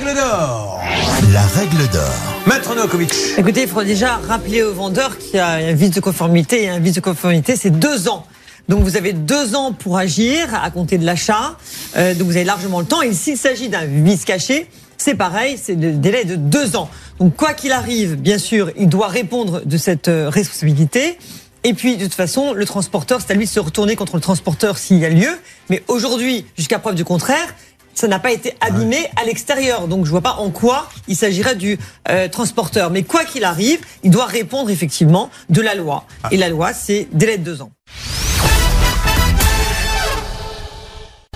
règle d'or. La règle d'or. Maître Novakovic. Écoutez, il faudrait déjà rappeler aux vendeurs qu'il y a un vice de conformité. Et un vice de conformité, c'est deux ans. Donc vous avez deux ans pour agir à compter de l'achat. Euh, donc vous avez largement le temps. Et s'il s'agit d'un vice caché, c'est pareil, c'est le délai de deux ans. Donc quoi qu'il arrive, bien sûr, il doit répondre de cette euh, responsabilité. Et puis, de toute façon, le transporteur, c'est à lui de se retourner contre le transporteur s'il y a lieu. Mais aujourd'hui, jusqu'à preuve du contraire, ça n'a pas été abîmé à l'extérieur. Donc je vois pas en quoi il s'agirait du euh, transporteur. Mais quoi qu'il arrive, il doit répondre effectivement de la loi. Et la loi, c'est délai de deux ans.